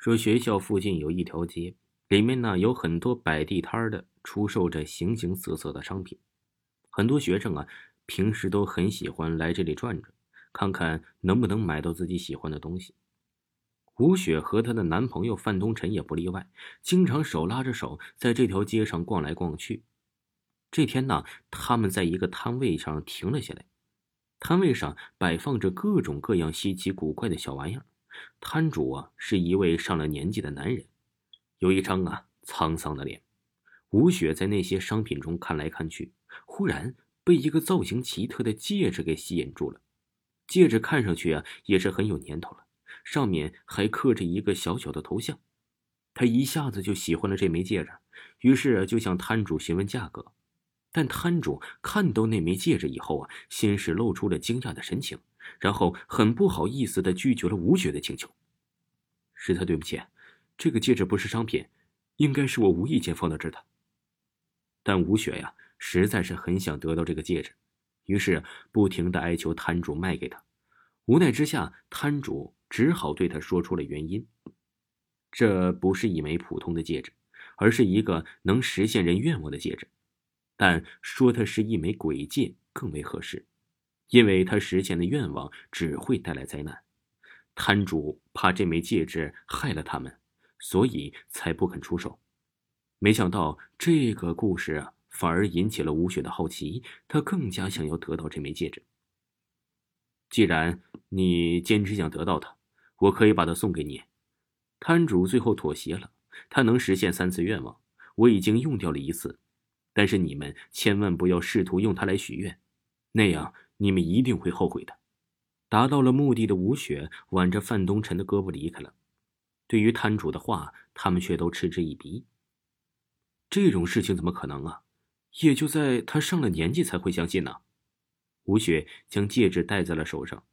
说学校附近有一条街，里面呢有很多摆地摊的，出售着形形色色的商品。很多学生啊，平时都很喜欢来这里转转，看看能不能买到自己喜欢的东西。吴雪和她的男朋友范东辰也不例外，经常手拉着手在这条街上逛来逛去。这天呢，他们在一个摊位上停了下来，摊位上摆放着各种各样稀奇古怪的小玩意儿。摊主啊，是一位上了年纪的男人，有一张啊沧桑的脸。吴雪在那些商品中看来看去，忽然被一个造型奇特的戒指给吸引住了。戒指看上去啊，也是很有年头了，上面还刻着一个小小的头像。他一下子就喜欢了这枚戒指，于是就向摊主询问价格。但摊主看到那枚戒指以后啊，先是露出了惊讶的神情。然后很不好意思的拒绝了吴雪的请求。实在对不起，这个戒指不是商品，应该是我无意间放到这的。但吴雪呀，实在是很想得到这个戒指，于是不停的哀求摊主卖给他。无奈之下，摊主只好对他说出了原因：这不是一枚普通的戒指，而是一个能实现人愿望的戒指。但说它是一枚鬼戒更为合适。因为他实现的愿望只会带来灾难，摊主怕这枚戒指害了他们，所以才不肯出手。没想到这个故事啊，反而引起了吴雪的好奇，她更加想要得到这枚戒指。既然你坚持想得到它，我可以把它送给你。摊主最后妥协了，他能实现三次愿望，我已经用掉了一次，但是你们千万不要试图用它来许愿，那样。你们一定会后悔的。达到了目的的吴雪挽着范东辰的胳膊离开了。对于摊主的话，他们却都嗤之以鼻。这种事情怎么可能啊？也就在他上了年纪才会相信呢。吴雪将戒指戴在了手上。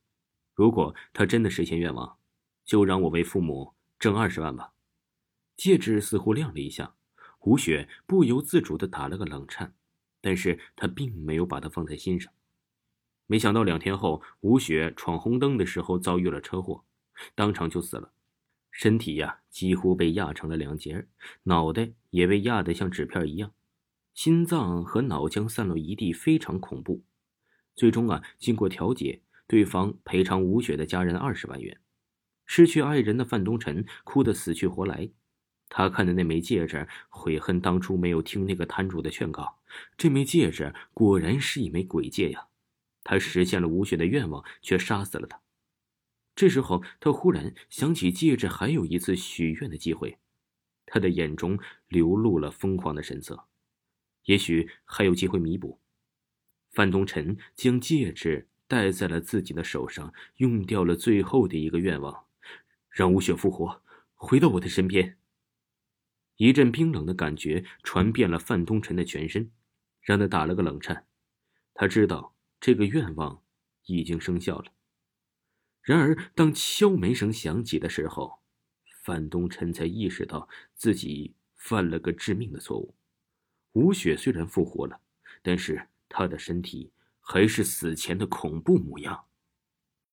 如果他真的实现愿望，就让我为父母挣二十万吧。戒指似乎亮了一下，吴雪不由自主的打了个冷颤，但是他并没有把它放在心上。没想到两天后，吴雪闯红灯的时候遭遇了车祸，当场就死了，身体呀几乎被压成了两截，脑袋也被压得像纸片一样，心脏和脑浆散落一地，非常恐怖。最终啊，经过调解，对方赔偿吴雪的家人二十万元。失去爱人的范东辰哭得死去活来，他看着那枚戒指，悔恨当初没有听那个摊主的劝告。这枚戒指果然是一枚鬼戒呀！他实现了吴雪的愿望，却杀死了他。这时候，他忽然想起戒指还有一次许愿的机会，他的眼中流露了疯狂的神色。也许还有机会弥补。范东辰将戒指戴在了自己的手上，用掉了最后的一个愿望，让吴雪复活，回到我的身边。一阵冰冷的感觉传遍了范东辰的全身，让他打了个冷颤。他知道。这个愿望已经生效了。然而，当敲门声响起的时候，范东辰才意识到自己犯了个致命的错误。吴雪虽然复活了，但是她的身体还是死前的恐怖模样。